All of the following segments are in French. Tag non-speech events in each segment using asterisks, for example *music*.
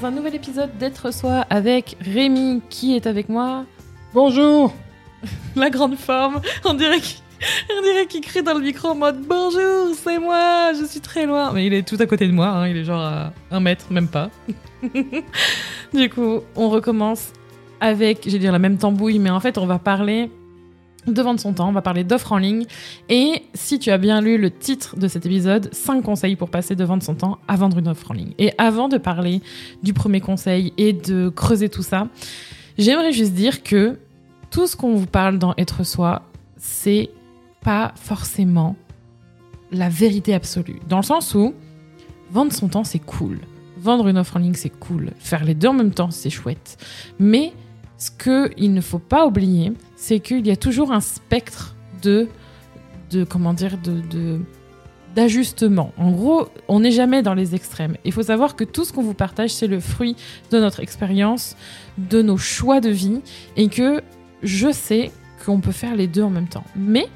Un nouvel épisode d'être soi avec Rémi qui est avec moi. Bonjour *laughs* La grande forme, on dirait qu'il on dirait qu'il crie dans le micro en mode bonjour, c'est moi, je suis très loin. Mais il est tout à côté de moi, hein, il est genre à un mètre, même pas. *laughs* du coup, on recommence avec, j'ai dire la même tambouille, mais en fait, on va parler de vendre son temps, on va parler d'offres en ligne. Et si tu as bien lu le titre de cet épisode, 5 conseils pour passer de vendre son temps à vendre une offre en ligne. Et avant de parler du premier conseil et de creuser tout ça, j'aimerais juste dire que tout ce qu'on vous parle dans Être Soi, c'est pas forcément la vérité absolue. Dans le sens où vendre son temps, c'est cool. Vendre une offre en ligne, c'est cool. Faire les deux en même temps, c'est chouette. Mais ce qu'il ne faut pas oublier, c'est qu'il y a toujours un spectre de, de comment dire, de, d'ajustement. En gros, on n'est jamais dans les extrêmes. Il faut savoir que tout ce qu'on vous partage, c'est le fruit de notre expérience, de nos choix de vie, et que je sais qu'on peut faire les deux en même temps. Mais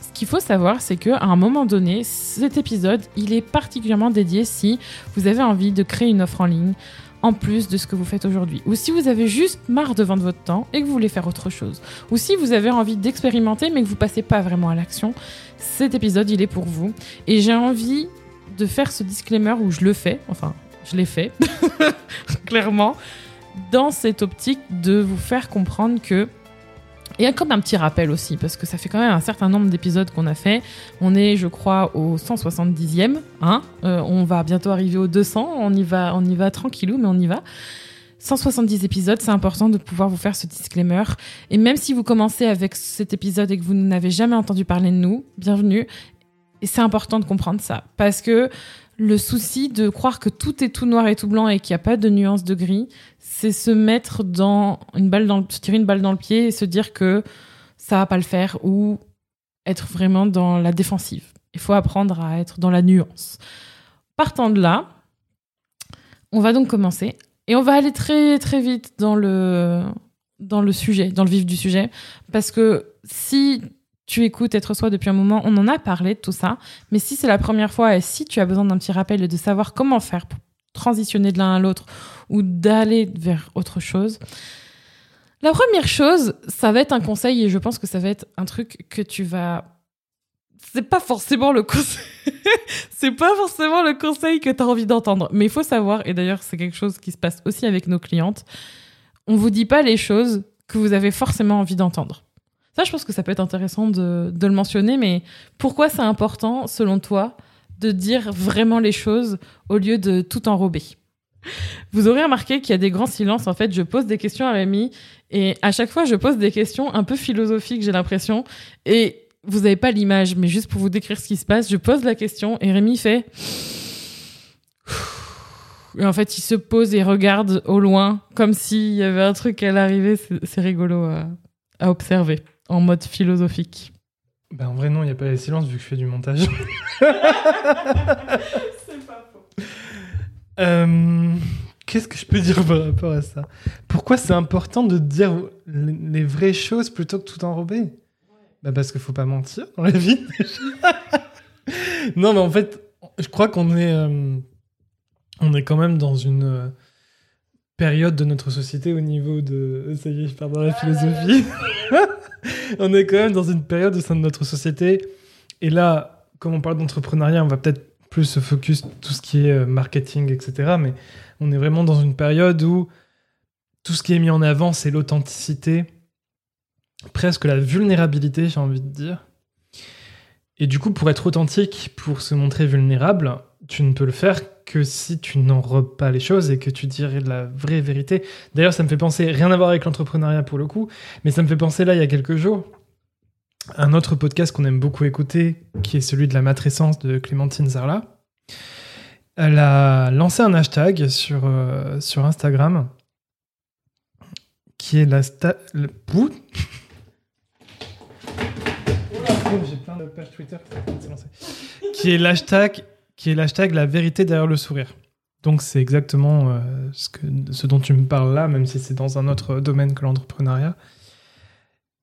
ce qu'il faut savoir, c'est qu'à un moment donné, cet épisode, il est particulièrement dédié si vous avez envie de créer une offre en ligne en plus de ce que vous faites aujourd'hui. Ou si vous avez juste marre de vendre votre temps et que vous voulez faire autre chose. Ou si vous avez envie d'expérimenter mais que vous passez pas vraiment à l'action, cet épisode, il est pour vous. Et j'ai envie de faire ce disclaimer où je le fais, enfin, je l'ai fait, *laughs* clairement, dans cette optique de vous faire comprendre que et comme un petit rappel aussi, parce que ça fait quand même un certain nombre d'épisodes qu'on a fait. On est, je crois, au 170e. Hein euh, on va bientôt arriver au 200. On y va, on y va tranquillou, mais on y va. 170 épisodes, c'est important de pouvoir vous faire ce disclaimer. Et même si vous commencez avec cet épisode et que vous n'avez jamais entendu parler de nous, bienvenue. Et c'est important de comprendre ça. Parce que le souci de croire que tout est tout noir et tout blanc et qu'il n'y a pas de nuance de gris, c'est se mettre dans une balle dans le, tirer une balle dans le pied et se dire que ça va pas le faire ou être vraiment dans la défensive. Il faut apprendre à être dans la nuance. Partant de là, on va donc commencer et on va aller très très vite dans le dans le sujet, dans le vif du sujet parce que si tu écoutes Être Soi depuis un moment, on en a parlé de tout ça, mais si c'est la première fois et si tu as besoin d'un petit rappel et de savoir comment faire pour transitionner de l'un à l'autre ou d'aller vers autre chose. La première chose, ça va être un conseil et je pense que ça va être un truc que tu vas c'est pas forcément le conseil *laughs* c'est pas forcément le conseil que tu as envie d'entendre, mais il faut savoir et d'ailleurs c'est quelque chose qui se passe aussi avec nos clientes. On vous dit pas les choses que vous avez forcément envie d'entendre. Ça, je pense que ça peut être intéressant de, le mentionner, mais pourquoi c'est important, selon toi, de dire vraiment les choses au lieu de tout enrober? Vous aurez remarqué qu'il y a des grands silences. En fait, je pose des questions à Rémi et à chaque fois, je pose des questions un peu philosophiques, j'ai l'impression. Et vous n'avez pas l'image, mais juste pour vous décrire ce qui se passe, je pose la question et Rémi fait. Et en fait, il se pose et regarde au loin, comme s'il y avait un truc à l'arrivée. C'est rigolo à observer, en mode philosophique. Ben, en vrai, non, il n'y a pas de silence vu que je fais du montage. *laughs* c'est pas faux. Euh, qu'est-ce que je peux dire par rapport à ça? Pourquoi c'est important de dire les vraies choses plutôt que tout enrober? Bah Parce qu'il faut pas mentir dans la vie. non, mais en fait, je crois qu'on est, euh, on est quand même dans une euh, période de notre société au niveau de. Ça y est, je pars dans la philosophie. *laughs* *laughs* on est quand même dans une période au sein de notre société. Et là, comme on parle d'entrepreneuriat, on va peut-être plus se focus tout ce qui est euh, marketing, etc. Mais on est vraiment dans une période où tout ce qui est mis en avant, c'est l'authenticité, presque la vulnérabilité, j'ai envie de dire. Et du coup, pour être authentique, pour se montrer vulnérable, tu ne peux le faire que si tu n'enrobes pas les choses et que tu dirais la vraie vérité. D'ailleurs, ça me fait penser, rien à voir avec l'entrepreneuriat pour le coup, mais ça me fait penser là, il y a quelques jours, un autre podcast qu'on aime beaucoup écouter, qui est celui de la matrescence de Clémentine Zarla. Elle a lancé un hashtag sur, euh, sur Instagram qui est la sta... le- J'ai plein de pages Twitter qui est l'hashtag qui est l'hashtag la vérité derrière le sourire. Donc c'est exactement euh, ce, que, ce dont tu me parles là, même si c'est dans un autre domaine que l'entrepreneuriat.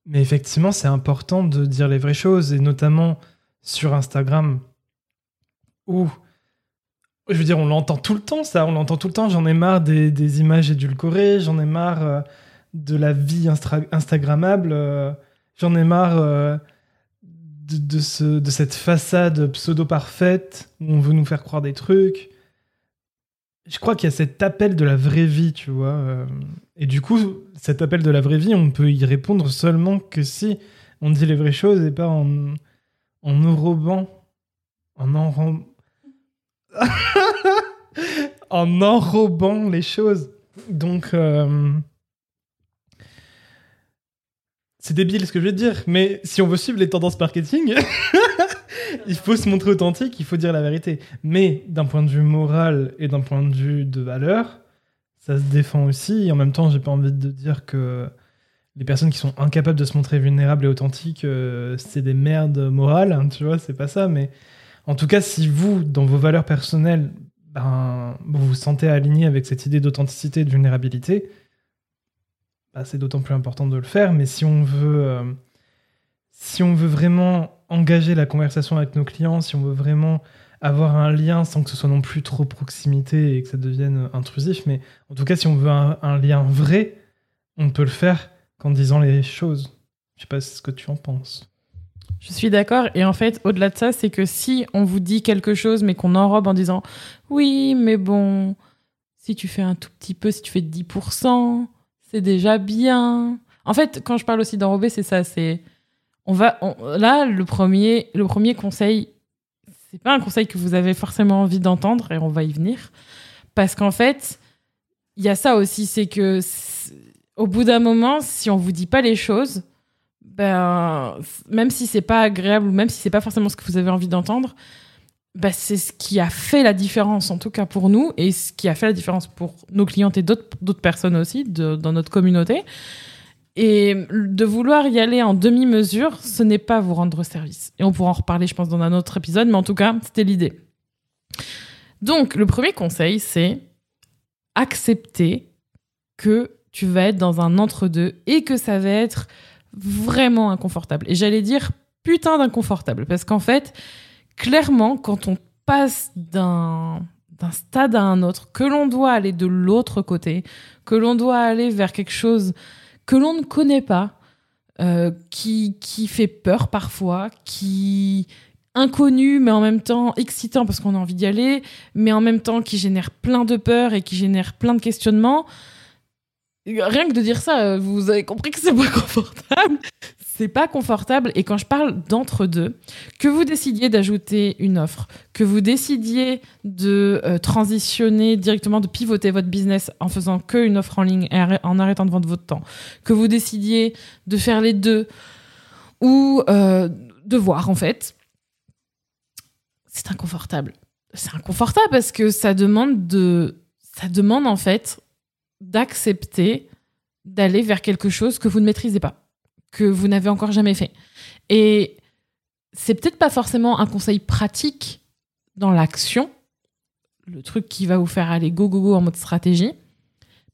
Mais effectivement, c'est important de dire les vraies choses, et notamment sur Instagram, où, je veux dire, on l'entend tout le temps, ça, on l'entend tout le temps. J'en ai marre des, des images édulcorées, j'en ai marre euh, de la vie Instagrammable, euh, j'en ai marre de, ce, de cette façade pseudo-parfaite où on veut nous faire croire des trucs. Je crois qu'il y a cet appel de la vraie vie, tu vois. euh, et du coup, cet appel de la vraie vie, on peut y répondre seulement que si on dit les vraies choses et pas en, en enrobant, en enrobant, *laughs* en enrobant les choses. Donc, euh, c'est débile ce que je vais te dire, mais si on veut suivre les tendances marketing, *laughs* il faut se montrer authentique, il faut dire la vérité. Mais d'un point de vue moral et d'un point de vue de valeur, ça se défend aussi. Et en même temps, j'ai pas envie de dire que les personnes qui sont incapables de se montrer vulnérables et authentiques, euh, c'est des merdes morales, hein, tu vois, c'est pas ça. Mais en tout cas, si vous, dans vos valeurs personnelles, ben, vous vous sentez aligné avec cette idée d'authenticité et de vulnérabilité, bah, c'est d'autant plus important de le faire. Mais si on veut, euh, si on veut vraiment engager la conversation avec nos clients, si on veut vraiment avoir un lien sans que ce soit non plus trop proximité et que ça devienne intrusif, mais en tout cas, si on veut un, lien vrai, on peut le faire qu'en disant les choses. Je sais pas ce que tu en penses. Je suis d'accord. Et en fait, au-delà de ça, c'est que si on vous dit quelque chose, mais qu'on enrobe en disant oui, mais bon, si tu fais un tout petit peu, si tu fais 10%, c'est déjà bien. En fait, quand je parle aussi d'enrober, c'est ça. C'est on va là le premier le premier conseil. C'est pas un conseil que vous avez forcément envie d'entendre et on va y venir parce qu'en fait, il y a ça aussi, c'est que au bout d'un moment, si on vous dit pas les choses, ben, même si c'est pas agréable ou même si c'est pas forcément ce que vous avez envie d'entendre, ben, c'est ce qui a fait la différence, en tout cas pour nous, et ce qui a fait la différence pour nos clientes et d'autres personnes aussi dans notre communauté. Et de vouloir y aller en demi-mesure, ce n'est pas vous rendre service. Et on pourra en reparler, je pense, dans un autre épisode, mais en tout cas, c'était l'idée. Donc, le premier conseil, c'est accepter que tu vas être dans un entre-deux et que ça va être vraiment inconfortable. Et j'allais dire putain d'inconfortable, parce qu'en fait, clairement, quand on passe d'un d'un stade à un autre, que l'on doit aller de l'autre côté, que l'on doit aller vers quelque chose que l'on ne connaît pas, euh, qui, qui fait peur parfois, qui inconnu, mais en même temps excitant parce qu'on a envie d'y aller, mais en même temps qui génère plein de peur et qui génère plein de questionnements. Rien que de dire ça, euh, vous avez compris que c'est pas *laughs* confortable. C'est pas confortable. Et quand je parle d'entre deux, que vous décidiez d'ajouter une offre, que vous décidiez de euh, transitionner directement, de pivoter votre business en faisant que une offre en ligne et en arrêtant de vendre votre temps, que vous décidiez de faire les deux ou euh, de voir en fait, c'est inconfortable. C'est inconfortable parce que ça demande de, ça demande en fait d'accepter d'aller vers quelque chose que vous ne maîtrisez pas, que vous n'avez encore jamais fait. Et c'est peut-être pas forcément un conseil pratique dans l'action, le truc qui va vous faire aller go go go en mode stratégie,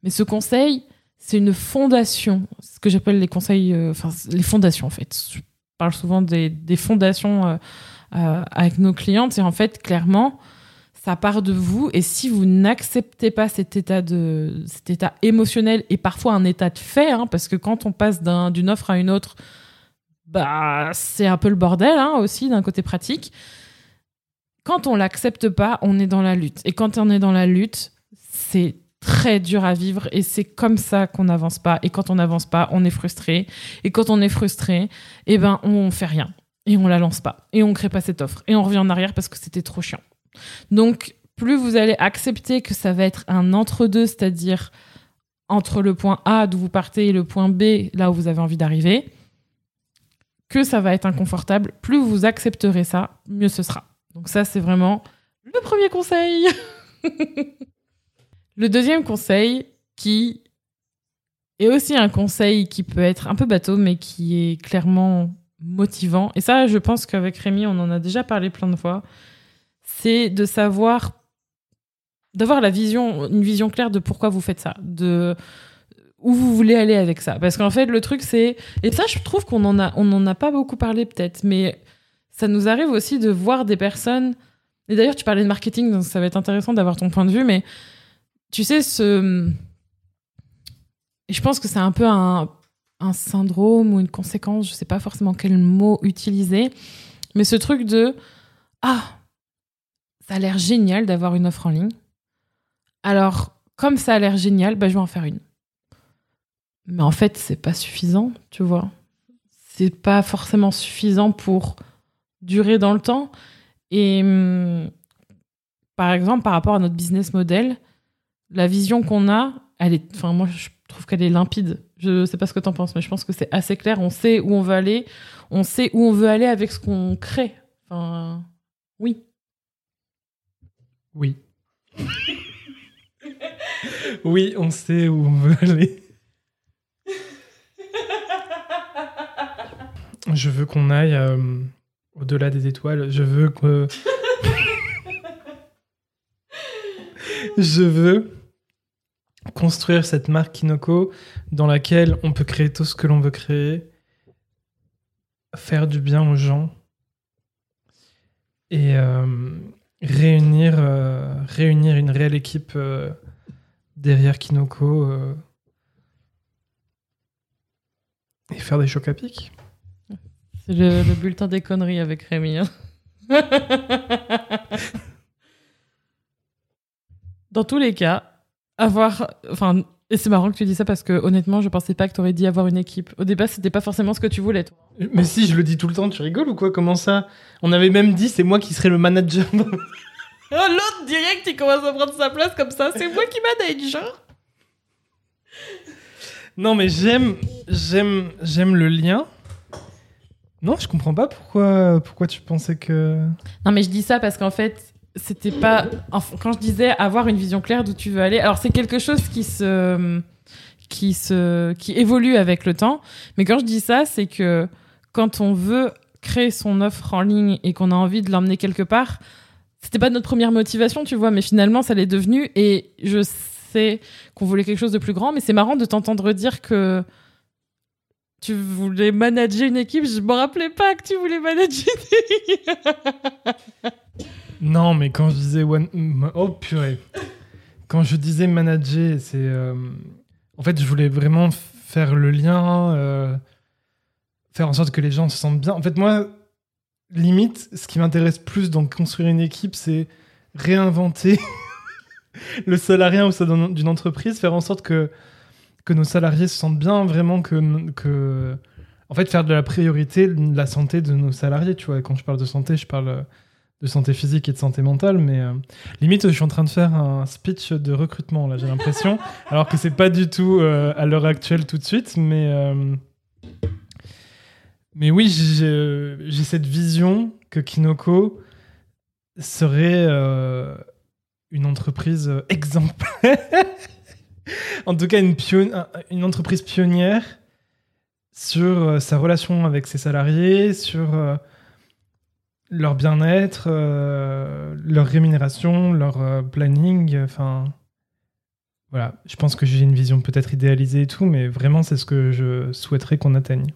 mais ce conseil, c'est une fondation, ce que j'appelle les conseils, euh, enfin les fondations en fait. Je parle souvent des, fondations euh, euh, avec nos clientes et en fait clairement ça part de vous. Et si vous n'acceptez pas cet état de cet état émotionnel et parfois un état de fait hein, parce que quand on passe d'un- d'une offre à une autre bah c'est un peu le bordel hein, aussi d'un côté pratique. Quand on l'accepte pas on est dans la lutte. Et quand on est dans la lutte c'est très dur à vivre et c'est comme ça qu'on n'avance pas. Et quand on n'avance pas on est frustré. Et quand on est frustré eh ben on fait rien. Et on la lance pas. Et on crée pas cette offre. Et on revient en arrière parce que c'était trop chiant donc, plus vous allez accepter que ça va être un entre-deux, c'est-à-dire entre le point A d'où vous partez et le point B, là où vous avez envie d'arriver, que ça va être inconfortable, plus vous accepterez ça, mieux ce sera. Donc ça, c'est vraiment le premier conseil. *laughs* le deuxième conseil qui est aussi un conseil qui peut être un peu bateau, mais qui est clairement motivant. Et ça, je pense qu'avec Rémi, on en a déjà parlé plein de fois. C'est de savoir, d'avoir la vision, une vision claire de pourquoi vous faites ça, de où vous voulez aller avec ça. Parce qu'en fait, le truc, c'est, et ça, je trouve qu'on en a, on en a pas beaucoup parlé peut-être, mais ça nous arrive aussi de voir des personnes. Et d'ailleurs, tu parlais de marketing, donc ça va être intéressant d'avoir ton point de vue, mais tu sais, ce. Je pense que c'est un peu un, un syndrome ou une conséquence, je sais pas forcément quel mot utiliser, mais ce truc de Ah, ça a l'air génial d'avoir une offre en ligne. Alors, comme ça a l'air génial, bah, je vais en faire une. Mais en fait, c'est pas suffisant, tu vois. C'est pas forcément suffisant pour durer dans le temps. Et hum, par exemple, par rapport à notre business model, la vision qu'on a, elle est, enfin, moi, je trouve qu'elle est limpide. Je sais pas ce que tu en penses, mais je pense que c'est assez clair. On sait où on veut aller. On sait où on veut aller avec ce qu'on crée. Enfin, oui. Oui. oui, on sait où on veut aller. Je veux qu'on aille euh, au-delà des étoiles. Je veux que. Je veux construire cette marque Kinoko dans laquelle on peut créer tout ce que l'on veut créer, faire du bien aux gens et euh, réunir, euh, réunir une réelle équipe euh, derrière Kinoko euh, et faire des chocs à pic. C'est le, le bulletin des conneries avec Rémi. hein. *laughs* Dans tous les cas, avoir. Enfin, et c'est marrant que tu dis ça parce que honnêtement, je pensais pas que tu aurais dit avoir une équipe. Au départ, c'était pas forcément ce que tu voulais. Toi. Mais si, je le dis tout le temps, tu rigoles ou quoi? Comment ça? On avait même dit c'est moi qui serais le manager. Oh, *laughs* L'autre direct, il commence à prendre sa place comme ça. C'est moi qui manage. genre. non mais j'aime j'aime j'aime le lien. Non, je comprends pas pourquoi pourquoi tu pensais que Non, mais je dis ça parce qu'en fait, c'était pas. quand je disais avoir une vision claire d'où tu veux aller, alors c'est quelque chose qui se. Qui, se, qui évolue avec le temps. Mais quand je dis ça, c'est que quand on veut créer son offre en ligne et qu'on a envie de l'emmener quelque part, c'était pas notre première motivation, tu vois, mais finalement, ça l'est devenu. Et je sais qu'on voulait quelque chose de plus grand, mais c'est marrant de t'entendre dire que tu voulais manager une équipe. Je me rappelais pas que tu voulais manager une équipe. *laughs* Non, mais quand je disais oh purée. Quand je disais manager, c'est euh, en fait, je voulais vraiment faire le lien euh, faire en sorte que les gens se sentent bien. En fait, moi limite, ce qui m'intéresse plus dans construire une équipe, c'est réinventer *laughs* le salarié au sein d'un- d'une entreprise, faire en sorte que, que nos salariés se sentent bien, vraiment que. En fait, faire de la priorité la santé de nos salariés, tu vois. Quand je parle de santé, je parle de santé physique et de santé mentale, mais euh, limite, je suis en train de faire un speech de recrutement, là, j'ai l'impression, *laughs* alors que c'est pas du tout euh, à l'heure actuelle tout de suite, mais. euh, mais oui, j'ai cette vision que Kinoko serait une entreprise exemplaire. *laughs* en tout cas, une, une entreprise pionnière sur sa relation avec ses salariés, sur leur bien-être, euh, leur rémunération, leur euh, planning. Enfin, voilà. Je pense que j'ai une vision peut-être idéalisée et tout, mais vraiment, c'est ce que je souhaiterais qu'on atteigne.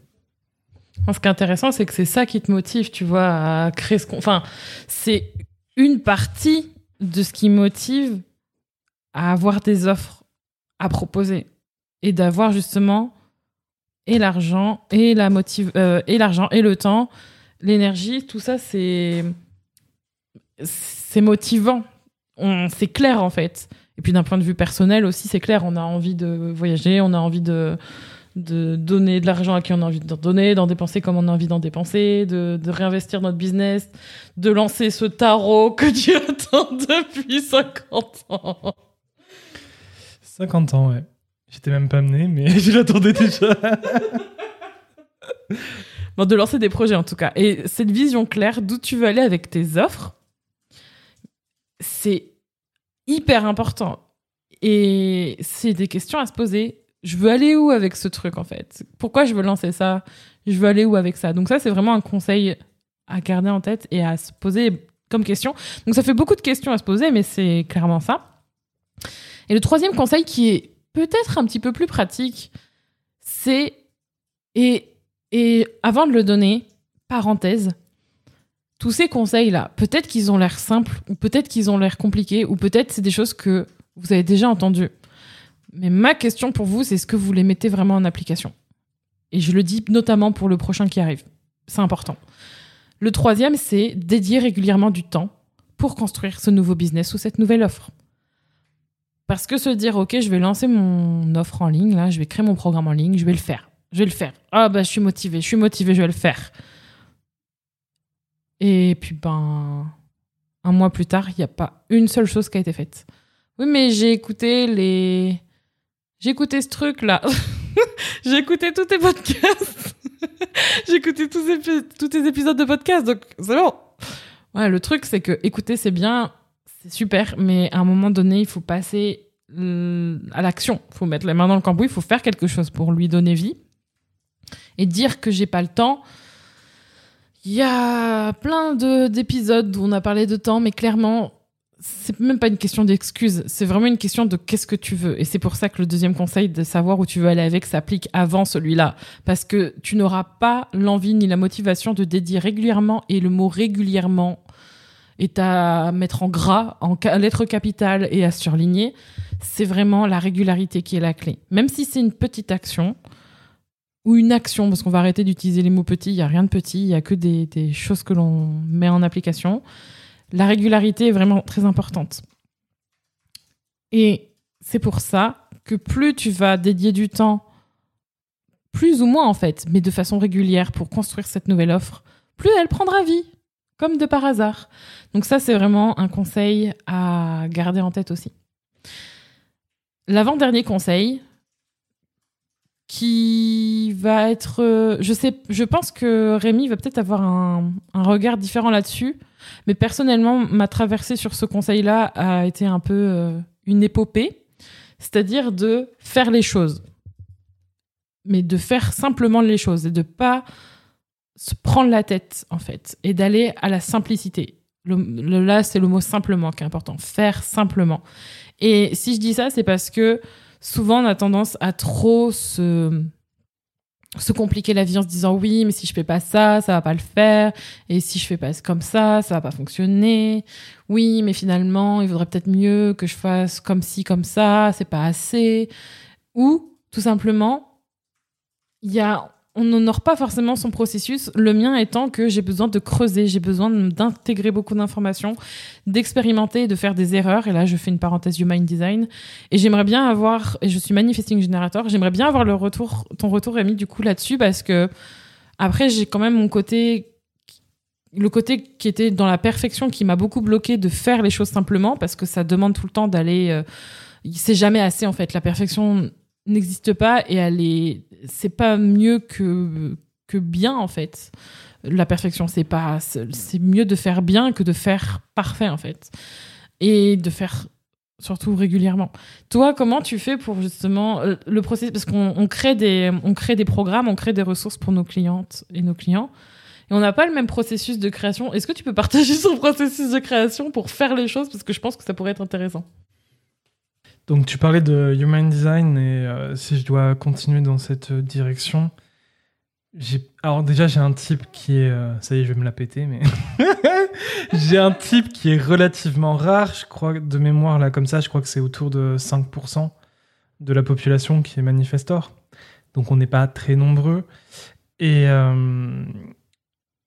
Ce qui est intéressant, c'est que c'est ça qui te motive, tu vois, à créer ce qu'on. Enfin, c'est une partie de ce qui motive à avoir des offres à proposer et d'avoir justement et l'argent et la motive euh, et l'argent et le temps, l'énergie, tout ça, c'est c'est motivant. C'est clair en fait. Et puis d'un point de vue personnel aussi, c'est clair. On a envie de voyager, on a envie de de donner de l'argent à qui on a envie d'en donner, d'en dépenser comme on a envie d'en dépenser, de, de réinvestir notre business, de lancer ce tarot que tu *laughs* attends depuis 50 ans. 50 ans, ouais. J'étais même pas amené, mais *laughs* je l'attendais déjà. *laughs* De lancer des projets en tout cas. Et cette vision claire d'où tu veux aller avec tes offres, c'est hyper important. Et c'est des questions à se poser. Je veux aller où avec ce truc, en fait? Pourquoi je veux lancer ça? Je veux aller où avec ça? Donc ça, c'est vraiment un conseil à garder en tête et à se poser comme question. Donc ça fait beaucoup de questions à se poser, mais c'est clairement ça. Et le troisième conseil qui est peut-être un petit peu plus pratique, c'est, et avant de le donner, parenthèse, tous ces conseils-là, peut-être qu'ils ont l'air simples, ou peut-être qu'ils ont l'air compliqués, ou peut-être c'est des choses que vous avez déjà entendues. Mais ma question pour vous, c'est est-ce que vous les mettez vraiment en application? Et je le dis notamment pour le prochain qui arrive. C'est important. Le troisième, c'est dédier régulièrement du temps pour construire ce nouveau business ou cette nouvelle offre. Parce que se dire, OK, je vais lancer mon offre en ligne, là, je vais créer mon programme en ligne, je vais le faire. Je vais le faire. Ah, bah, je suis motivé, je suis motivé, je vais le faire. Et puis, ben, un mois plus tard, il n'y a pas une seule chose qui a été faite. Oui, mais j'ai écouté les. J'ai écouté ce truc-là. *laughs* j'ai écouté tous tes podcasts. *laughs* j'ai écouté tous, tous tes épisodes de podcast, donc c'est bon. Ouais, le truc, c'est que écouter, c'est bien, c'est super, mais à un moment donné, il faut passer à l'action. Il faut mettre les mains dans le cambouis, il faut faire quelque chose pour lui donner vie. Et dire que j'ai pas le temps, il y a plein d'épisodes où on a parlé de temps, mais clairement, c'est même pas une question d'excuse, c'est vraiment une question de qu'est-ce que tu veux. Et c'est pour ça que le deuxième conseil de savoir où tu veux aller avec s'applique avant celui-là. Parce que tu n'auras pas l'envie ni la motivation de dédier régulièrement, et le mot régulièrement est à mettre en gras, en lettres capitales et à surligner. C'est vraiment la régularité qui est la clé. Même si c'est une petite action, ou une action, parce qu'on va arrêter d'utiliser les mots petits, il n'y a rien de petit, il n'y a que des, des choses que l'on met en application. La régularité est vraiment très importante. Et c'est pour ça que plus tu vas dédier du temps, plus ou moins en fait, mais de façon régulière pour construire cette nouvelle offre, plus elle prendra vie, comme de par hasard. Donc ça, c'est vraiment un conseil à garder en tête aussi. L'avant-dernier conseil, qui va être. Euh, je sais, je pense que Rémi va peut-être avoir un, regard différent là-dessus, mais personnellement, ma traversée sur ce conseil-là a été un peu euh, une épopée, c'est-à-dire de faire les choses, mais de faire simplement les choses et de pas se prendre la tête en fait et d'aller à la simplicité. là, c'est le mot simplement qui est important. Faire simplement. Et si je dis ça, c'est parce que souvent on a tendance à trop se se compliquer la vie en se disant oui mais si je fais pas ça ça va pas le faire. Et si je fais pas comme ça ça va pas fonctionner. Oui mais finalement il vaudrait peut-être mieux que je fasse comme ci comme ça. C'est pas assez. Ou tout simplement il y a on n'honore pas forcément son processus. Le mien étant que j'ai besoin de creuser, j'ai besoin d'intégrer beaucoup d'informations, d'expérimenter, de faire des erreurs. Et là, je fais une parenthèse Human Design. Et j'aimerais bien avoir, et je suis Manifesting Generator, j'aimerais bien avoir le retour, ton retour, Rémi, du coup, là-dessus, parce que après, j'ai quand même mon côté le côté qui était dans la perfection qui m'a beaucoup bloqué de faire les choses simplement parce que ça demande tout le temps d'aller euh, c'est jamais assez en fait la perfection n'existe pas et elle est c'est pas mieux que que bien en fait. La perfection c'est pas c'est mieux de faire bien que de faire parfait en fait. Et de faire surtout régulièrement. Toi comment tu fais pour justement euh, le processus parce qu'on crée des on crée des programmes on crée des ressources pour nos clientes et nos clients et on n'a pas le même processus de création. Est-ce que tu peux partager *laughs* son processus de création pour faire les choses? Parce que je pense que ça pourrait être intéressant donc tu parlais de Human Design et euh, si je dois continuer dans cette direction, alors déjà j'ai un type qui est, euh, ça y est je vais me la péter, mais *laughs* j'ai un type qui est relativement rare, je crois de mémoire là comme ça, je crois que c'est autour de 5% de la population qui est manifestor. Donc on n'est pas très nombreux. Et, euh,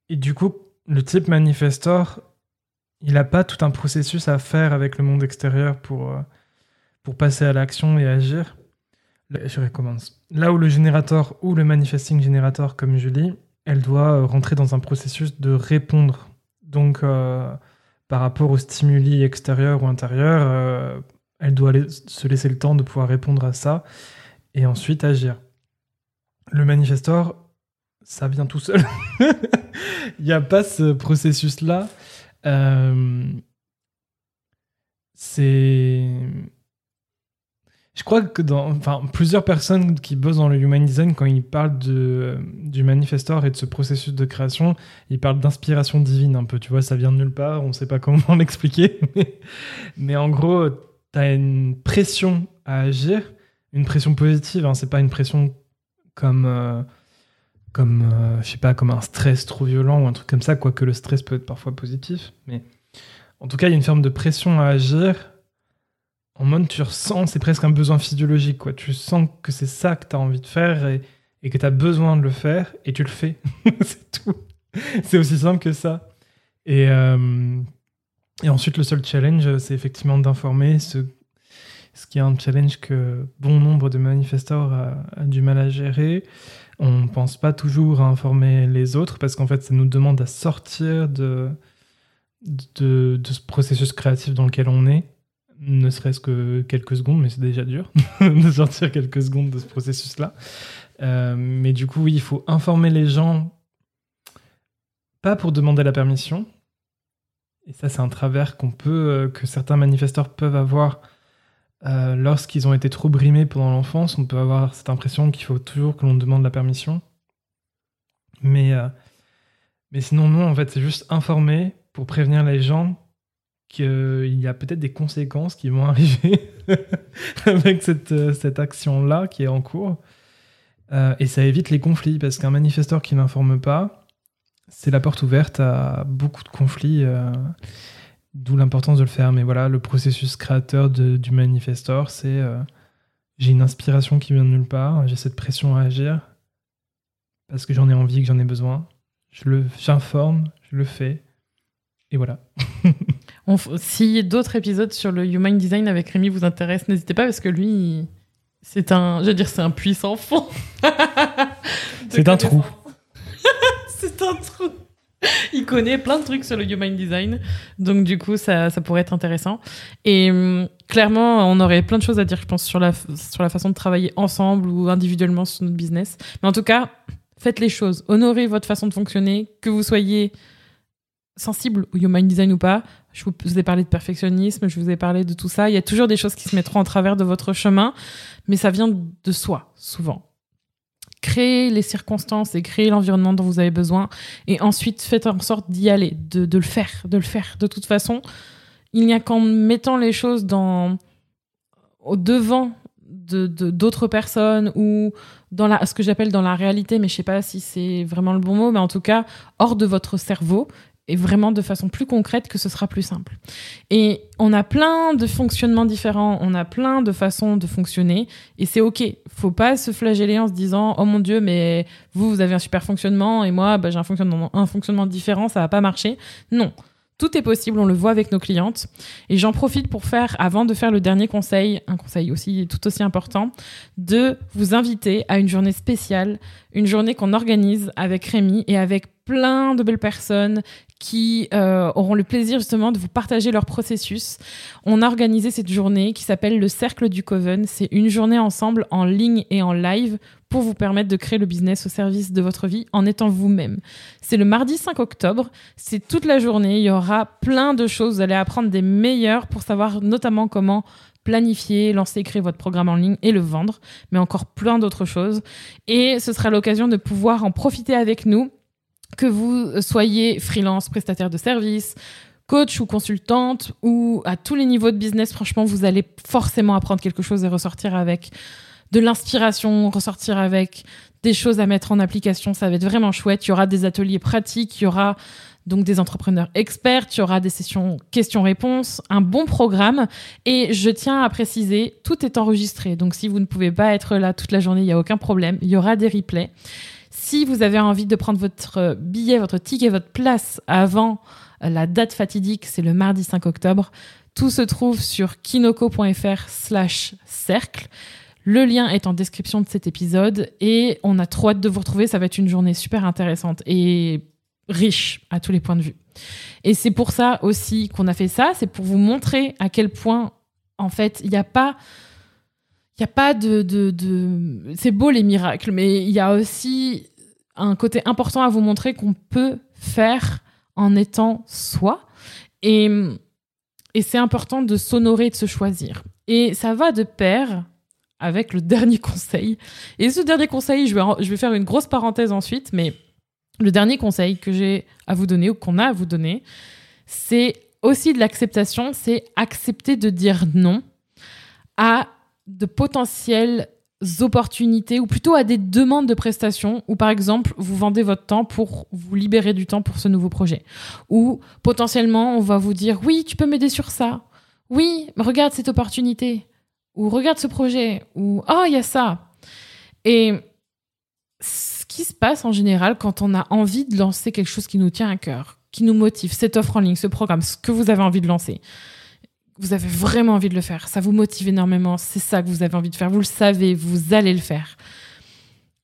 et du coup, le type manifestor, il n'a pas tout un processus à faire avec le monde extérieur pour pour passer à l'action et agir. Je recommence. Là où le générateur ou le manifesting generator, comme Julie, elle doit euh, rentrer dans un processus de répondre. Donc, euh, par rapport aux stimuli extérieurs ou intérieurs, euh, elle doit se laisser le temps de pouvoir répondre à ça et ensuite agir. Le manifestor, ça vient tout seul. *laughs* Il n'y a pas ce processus-là. c'est. Je crois que plusieurs personnes qui bossent dans le human design, quand ils parlent du manifestor et de ce processus de création, ils parlent d'inspiration divine un peu. Tu vois, ça vient de nulle part, on ne sait pas comment *laughs* l'expliquer. Mais, en gros, tu as une pression à agir, une pression positive. Hein, c'est pas une pression comme. Euh, euh, je sais pas comme un stress trop violent ou un truc comme ça quoique le stress peut être parfois positif mais en tout cas il y a une forme de pression à agir en mode tu ressens c'est presque un besoin physiologique quoi. Tu sens que c'est ça que tu as envie de faire et, que tu as besoin de le faire et tu le fais. *laughs* C'est tout. C'est aussi simple que ça. Et euh, et ensuite le seul challenge c'est effectivement d'informer ce ce qui est un challenge que bon nombre de manifestants a, a du mal à gérer. On ne pense pas toujours à informer les autres parce qu'en fait, ça nous demande à sortir de, de, ce processus créatif dans lequel on est, ne serait-ce que quelques secondes, mais c'est déjà dur *laughs* de sortir quelques secondes de ce processus-là. Euh, mais du coup, il faut informer les gens, pas pour demander la permission. Et ça, c'est un travers qu'on peut, euh, que certains manifestants peuvent avoir euh, lorsqu'ils ont été trop brimés pendant l'enfance, on peut avoir cette impression qu'il faut toujours que l'on demande la permission. Mais, mais sinon, non, en fait, c'est juste informer pour prévenir les gens qu'il y a peut-être des conséquences qui vont *laughs* arriver avec cette, euh, cette action-là qui est en cours. et ça évite les conflits, parce qu'un manifesteur qui n'informe pas, c'est la porte ouverte à beaucoup de conflits. D'où l'importance de le faire. Mais voilà, le processus créateur du manifestor, c'est euh, j'ai une inspiration qui vient de nulle part, j'ai cette pression à agir parce que j'en ai envie, que j'en ai besoin. Je le, j'informe, je le fais, et voilà. *laughs* On, si d'autres épisodes sur le human design avec Rémi vous intéressent, n'hésitez pas parce que lui, c'est un, je veux dire, c'est un puissant fond. *laughs* c'est un trou. *laughs* c'est un trou. il connaît plein de trucs sur le human design. Donc, du coup, ça, ça pourrait être intéressant. Et hum, clairement, on aurait plein de choses à dire, je pense, sur la, sur la façon de travailler ensemble ou individuellement sur notre business. Mais en tout cas, faites les choses. Honorez votre façon de fonctionner, que vous soyez sensible au human design ou pas. Je vous ai parlé de perfectionnisme, je vous ai parlé de tout ça. Il y a toujours des choses qui se mettront en travers de votre chemin, mais ça vient de soi, souvent créez les circonstances et créez l'environnement dont vous avez besoin et ensuite faites en sorte d'y aller, de, le faire, de le faire. De toute façon, il n'y a qu'en mettant les choses dans au devant de d'autres personnes ou dans la ce que j'appelle dans la réalité mais je sais pas si c'est vraiment le bon mot mais en tout cas hors de votre cerveau et vraiment de façon plus concrète que ce sera plus simple. Et on a plein de fonctionnements différents, on a plein de façons de fonctionner et c'est ok. Faut pas se flageller en se disant oh mon dieu mais vous vous avez un super fonctionnement et moi bah, j'ai un fonctionnement un fonctionnement différent ça va pas marcher. Non. Tout est possible, on le voit avec nos clientes. Et j'en profite pour faire, avant de faire le dernier conseil, un conseil aussi tout aussi important, de vous inviter à une journée spéciale, une journée qu'on organise avec Rémi et avec plein de belles personnes qui euh, auront le plaisir justement de vous partager leur processus. On a organisé cette journée qui s'appelle le Cercle du Coven. C'est une journée ensemble en ligne et en live pour vous permettre de créer le business au service de votre vie en étant vous-même. C'est le mardi 5 octobre, c'est toute la journée, il y aura plein de choses, vous allez apprendre des meilleures pour savoir notamment comment planifier, lancer, créer votre programme en ligne et le vendre, mais encore plein d'autres choses. Et ce sera l'occasion de pouvoir en profiter avec nous que vous soyez freelance, prestataire de services, coach ou consultante ou à tous les niveaux de business, franchement, vous allez forcément apprendre quelque chose et ressortir avec de l'inspiration, ressortir avec des choses à mettre en application. Ça va être vraiment chouette. Il y aura des ateliers pratiques, il y aura donc des entrepreneurs experts, il y aura des sessions questions-réponses, un bon programme. Et je tiens à préciser, tout est enregistré. Donc si vous ne pouvez pas être là toute la journée, il n'y a aucun problème. Il y aura des replays. Si vous avez envie de prendre votre billet, votre ticket, votre place avant la date fatidique, c'est le mardi 5 octobre. Tout se trouve sur kinoko.fr slash cercle. Le lien est en description de cet épisode et on a trop hâte de vous retrouver. Ça va être une journée super intéressante et riche à tous les points de vue. Et c'est pour ça aussi qu'on a fait ça. C'est pour vous montrer à quel point, en fait, il n'y a pas il n'y a pas de, de, de... C'est beau les miracles, mais il y a aussi un côté important à vous montrer qu'on peut faire en étant soi. Et c'est important de s'honorer, de se choisir. Et ça va de pair avec le dernier *laughs* conseil. Et ce dernier conseil, je vais, je vais faire une grosse parenthèse ensuite, mais le dernier conseil que j'ai à vous donner ou qu'on a à vous donner, c'est aussi de l'acceptation, c'est accepter de dire non à de potentielles opportunités ou plutôt à des demandes de prestations où par exemple vous vendez votre temps pour vous libérer du temps pour ce nouveau projet. Ou potentiellement on va vous dire oui tu peux m'aider sur ça. Oui regarde cette opportunité. Ou regarde ce projet. Ou oh il y a ça. Et ce qui se passe en général quand on a envie de lancer quelque chose qui nous tient à cœur qui nous motive cette offre en ligne ce programme ce que vous avez envie de lancer vous avez vraiment envie de le faire, ça vous motive énormément, c'est ça que vous avez envie de faire, vous le savez, vous allez le faire.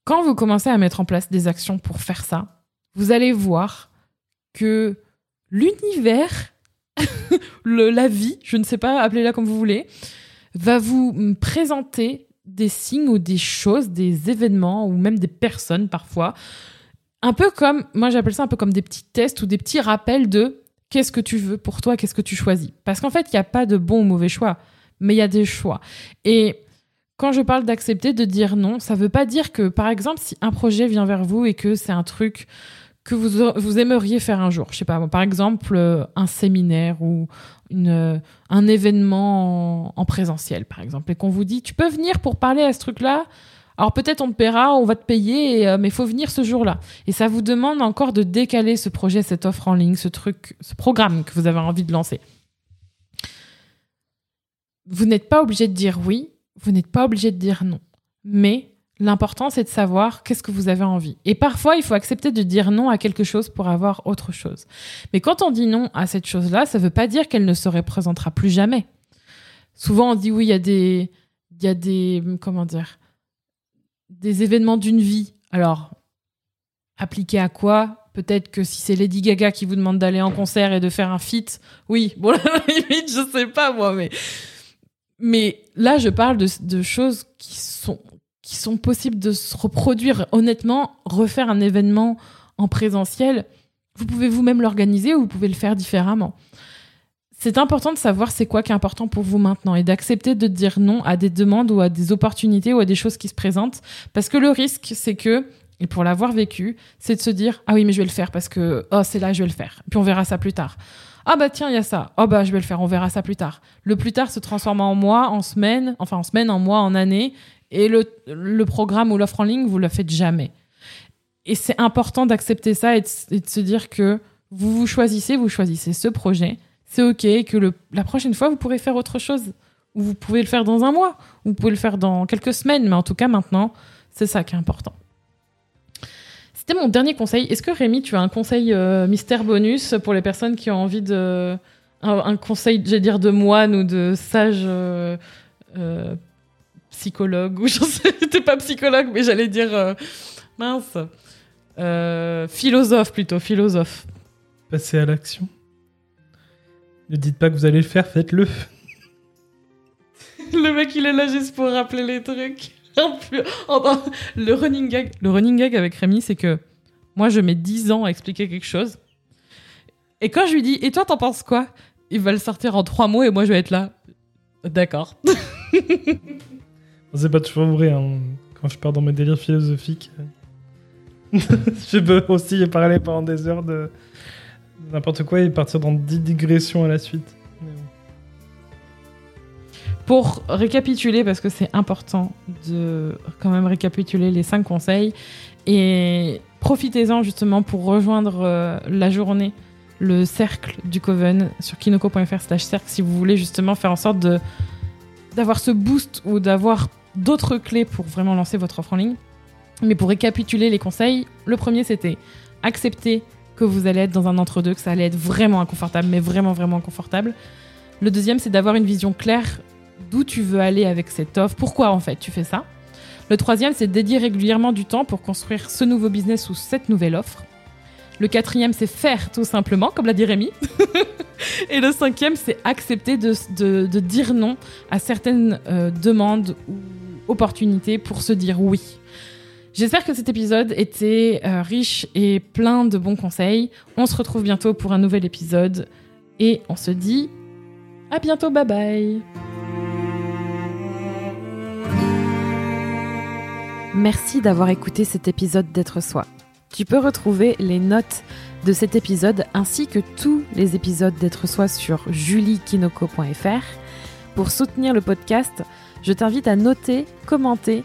Quand vous commencez à mettre en place des actions pour faire ça, vous allez voir que l'univers, *laughs* la vie, je ne sais pas, appelez-la comme vous voulez, va vous présenter des signes ou des choses, des événements ou même des personnes parfois. Un peu comme, moi j'appelle ça un peu comme des petits tests ou des petits rappels de qu'est-ce que tu veux pour toi, qu'est-ce que tu choisis. Parce qu'en fait, il n'y a pas de bon ou mauvais choix, mais il y a des choix. Et quand je parle d'accepter, de dire non, ça ne veut pas dire que, par exemple, si un projet vient vers vous et que c'est un truc que vous, vous aimeriez faire un jour, je sais pas, par exemple, euh, un séminaire ou une, euh, un événement en, en présentiel, par exemple, et qu'on vous dit, tu peux venir pour parler à ce truc-là, alors peut-être on te paiera, on va te payer, euh, mais il faut venir ce jour-là. Et ça vous demande encore de décaler ce projet, cette offre en ligne, ce truc, ce programme que vous avez envie de lancer. Vous n'êtes pas obligé de dire oui, vous n'êtes pas obligé de dire non. Mais l'important, c'est de savoir qu'est-ce que vous avez envie. Et parfois, il faut accepter de dire non à quelque chose pour avoir autre chose. Mais quand on dit non à cette chose-là, ça ne veut pas dire qu'elle ne se représentera plus jamais. Souvent, on dit oui, il y a des, il y a des, comment dire, des événements d'une vie. Alors, appliqué à quoi? Peut-être que si c'est Lady Gaga qui vous demande d'aller en concert et de faire un feat, oui, *laughs* bon, la limite, je sais pas moi, mais. Mais là, je parle de, de choses qui sont, qui sont possibles de se reproduire. Honnêtement, refaire un événement en présentiel, vous pouvez vous-même l'organiser ou vous pouvez le faire différemment c'est important de savoir c'est quoi qui est important pour vous maintenant et d'accepter de dire non à des demandes ou à des opportunités ou à des choses qui se présentent. Parce que le risque, c'est que, et pour l'avoir vécu, c'est de se dire, ah oui, mais je vais le faire parce que, oh, c'est là, je vais le faire. Puis on verra ça plus tard. Ah bah tiens, il y a ça. Oh bah je vais le faire, on verra ça plus tard. Le plus tard se transforme en mois, en semaine, enfin en semaine, en mois, en année. Et le, le programme ou l'offre en ligne, vous le faites jamais. Et c'est important d'accepter ça et de se dire que vous vous choisissez, vous choisissez ce projet c'est ok, que la prochaine fois, vous pourrez faire autre chose. Ou vous pouvez le faire dans un mois, ou vous pouvez le faire dans quelques semaines, mais en tout cas, maintenant, c'est ça qui est important. C'était mon dernier conseil. Est-ce que Rémi, tu as un conseil euh, mystère bonus pour les personnes qui ont envie de. Un, conseil, j'allais dire, de moine ou de sage euh, euh, psychologue, ou *laughs* je sais, j'étais pas psychologue, mais j'allais dire. mince. philosophe plutôt, philosophe. Passer à l'action. Ne dites pas que vous allez le faire, faites-le. *laughs* le mec, il est là juste pour rappeler les trucs. *laughs* le running gag, le running gag avec Rémi, c'est que moi, je mets 10 ans à expliquer quelque chose. Et quand je lui dis, et toi, t'en penses quoi? Il va le sortir en 3 mots et moi, je vais être là. D'accord. *laughs* c'est pas toujours vrai. Hein. Quand je pars dans mes délires philosophiques, je peux aussi parler pendant des heures de n'importe quoi et partir dans 10 digressions à la suite. Pour récapituler, parce que c'est important de quand même récapituler les 5 conseils, et profitez-en justement pour rejoindre euh, la journée, le cercle du Coven sur kinoko.fr slash cercle si vous voulez justement faire en sorte d'avoir ce boost ou d'avoir d'autres clés pour vraiment lancer votre offre en ligne. Mais pour récapituler les conseils, le premier c'était accepter que vous allez être dans un entre-deux, que ça allait être vraiment inconfortable, mais vraiment, vraiment inconfortable. Le deuxième, c'est d'avoir une vision claire d'où tu veux aller avec cette offre, pourquoi en fait tu fais ça? Le troisième, c'est dédier régulièrement du temps pour construire ce nouveau business ou cette nouvelle offre. Le quatrième, c'est faire tout simplement, comme l'a dit Rémi. *laughs* Et le cinquième, c'est accepter de, de, dire non à certaines euh, demandes ou opportunités pour se dire oui. J'espère que cet épisode était euh, riche et plein de bons conseils. On se retrouve bientôt pour un nouvel épisode et on se dit À bientôt, bye bye. Merci d'avoir écouté cet épisode d'être soi. Tu peux retrouver les notes de cet épisode ainsi que tous les épisodes d'être soi sur juliekinoko.fr. Pour soutenir le podcast, je t'invite à noter, commenter